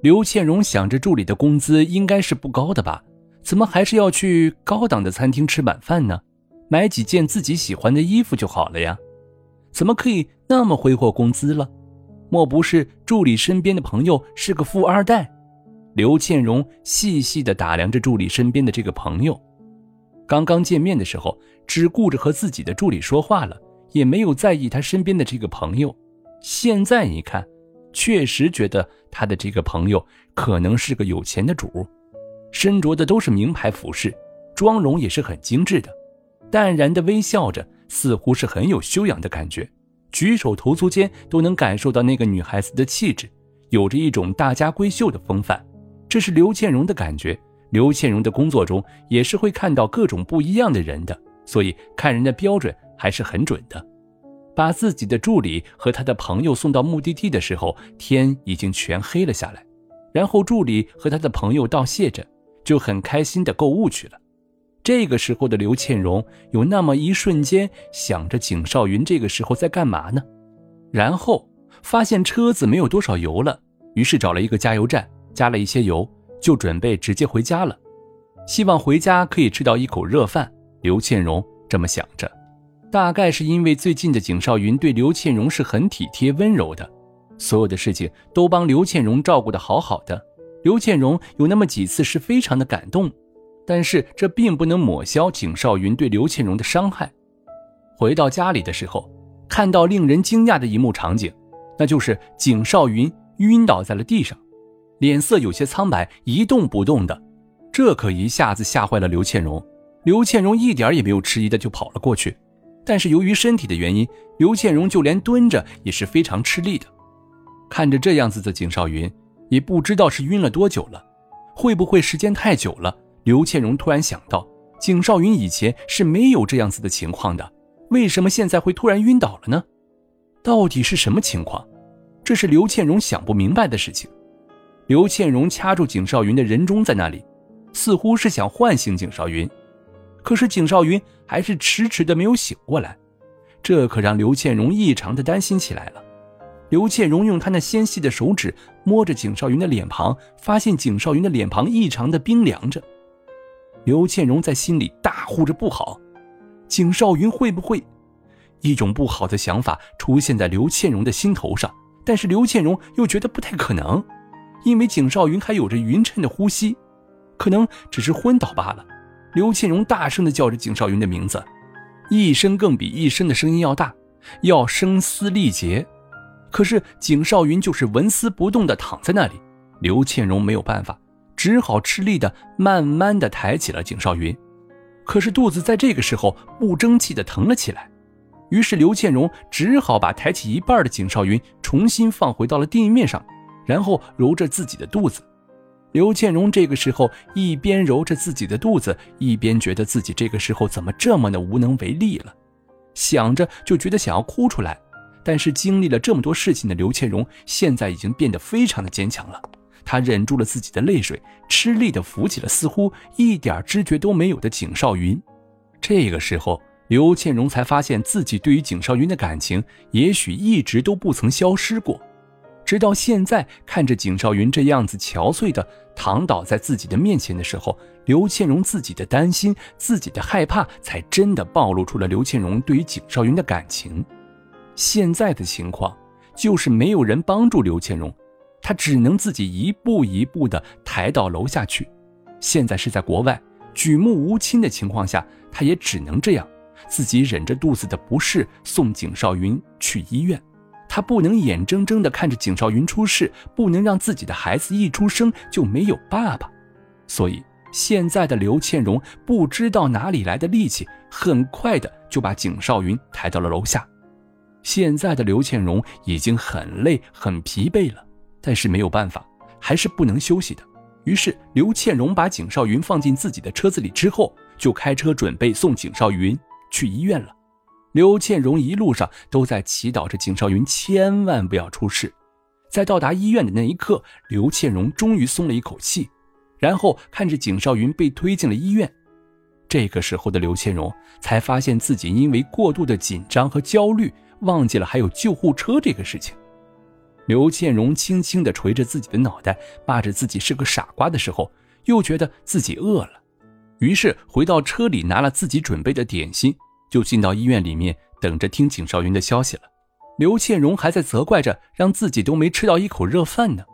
刘倩荣想着助理的工资应该是不高的吧，怎么还是要去高档的餐厅吃晚饭呢？买几件自己喜欢的衣服就好了呀？怎么可以那么挥霍工资了？莫不是助理身边的朋友是个富二代？刘倩荣细细的打量着助理身边的这个朋友，刚刚见面的时候只顾着和自己的助理说话了，也没有在意他身边的这个朋友。现在一看，确实觉得他的这个朋友可能是个有钱的主，身着的都是名牌服饰，妆容也是很精致的，淡然的微笑着，似乎是很有修养的感觉，举手投足间都能感受到那个女孩子的气质，有着一种大家闺秀的风范。这是刘倩荣的感觉。刘倩荣的工作中也是会看到各种不一样的人的，所以看人的标准还是很准的。把自己的助理和他的朋友送到目的地的时候，天已经全黑了下来。然后助理和他的朋友道谢着，就很开心的购物去了。这个时候的刘倩荣有那么一瞬间想着景少云这个时候在干嘛呢？然后发现车子没有多少油了，于是找了一个加油站加了一些油，就准备直接回家了。希望回家可以吃到一口热饭。刘倩荣这么想着。大概是因为最近的景少云对刘倩荣是很体贴温柔的，所有的事情都帮刘倩荣照顾的好好的。刘倩荣有那么几次是非常的感动，但是这并不能抹消景少云对刘倩荣的伤害。回到家里的时候，看到令人惊讶的一幕场景，那就是景少云晕倒在了地上，脸色有些苍白，一动不动的，这可一下子吓坏了刘倩荣。刘倩荣一点也没有迟疑的就跑了过去。但是由于身体的原因，刘倩荣就连蹲着也是非常吃力的。看着这样子的景少云，也不知道是晕了多久了，会不会时间太久了？刘倩荣突然想到，景少云以前是没有这样子的情况的，为什么现在会突然晕倒了呢？到底是什么情况？这是刘倩荣想不明白的事情。刘倩荣掐住景少云的人中，在那里，似乎是想唤醒景少云。可是景少云还是迟迟的没有醒过来，这可让刘倩荣异常的担心起来了。刘倩荣用她那纤细的手指摸着景少云的脸庞，发现景少云的脸庞异常的冰凉着。刘倩荣在心里大呼着不好，景少云会不会？一种不好的想法出现在刘倩荣的心头上，但是刘倩荣又觉得不太可能，因为景少云还有着匀称的呼吸，可能只是昏倒罢了。刘倩荣大声的叫着景少云的名字，一声更比一声的声音要大，要声嘶力竭。可是景少云就是纹丝不动的躺在那里。刘倩荣没有办法，只好吃力的慢慢的抬起了景少云。可是肚子在这个时候不争气的疼了起来，于是刘倩荣只好把抬起一半的景少云重新放回到了地面上，然后揉着自己的肚子。刘倩荣这个时候一边揉着自己的肚子，一边觉得自己这个时候怎么这么的无能为力了，想着就觉得想要哭出来。但是经历了这么多事情的刘倩荣现在已经变得非常的坚强了，她忍住了自己的泪水，吃力的扶起了似乎一点知觉都没有的景少云。这个时候，刘倩荣才发现自己对于景少云的感情也许一直都不曾消失过。直到现在，看着景少云这样子憔悴的躺倒在自己的面前的时候，刘倩荣自己的担心、自己的害怕，才真的暴露出了刘倩荣对于景少云的感情。现在的情况就是没有人帮助刘倩荣，她只能自己一步一步的抬到楼下去。现在是在国外，举目无亲的情况下，她也只能这样，自己忍着肚子的不适送景少云去医院。他不能眼睁睁地看着景少云出事，不能让自己的孩子一出生就没有爸爸，所以现在的刘倩荣不知道哪里来的力气，很快的就把景少云抬到了楼下。现在的刘倩荣已经很累、很疲惫了，但是没有办法，还是不能休息的。于是刘倩荣把景少云放进自己的车子里之后，就开车准备送景少云去医院了。刘倩荣一路上都在祈祷着景少云千万不要出事。在到达医院的那一刻，刘倩荣终于松了一口气，然后看着景少云被推进了医院。这个时候的刘倩荣才发现自己因为过度的紧张和焦虑，忘记了还有救护车这个事情。刘倩荣轻轻地捶着自己的脑袋，骂着自己是个傻瓜的时候，又觉得自己饿了，于是回到车里拿了自己准备的点心，就进到医院里面等着听景少云的消息了。刘倩荣还在责怪着，让自己都没吃到一口热饭呢。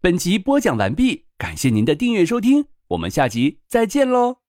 本集播讲完毕，感谢您的订阅收听，我们下集再见喽。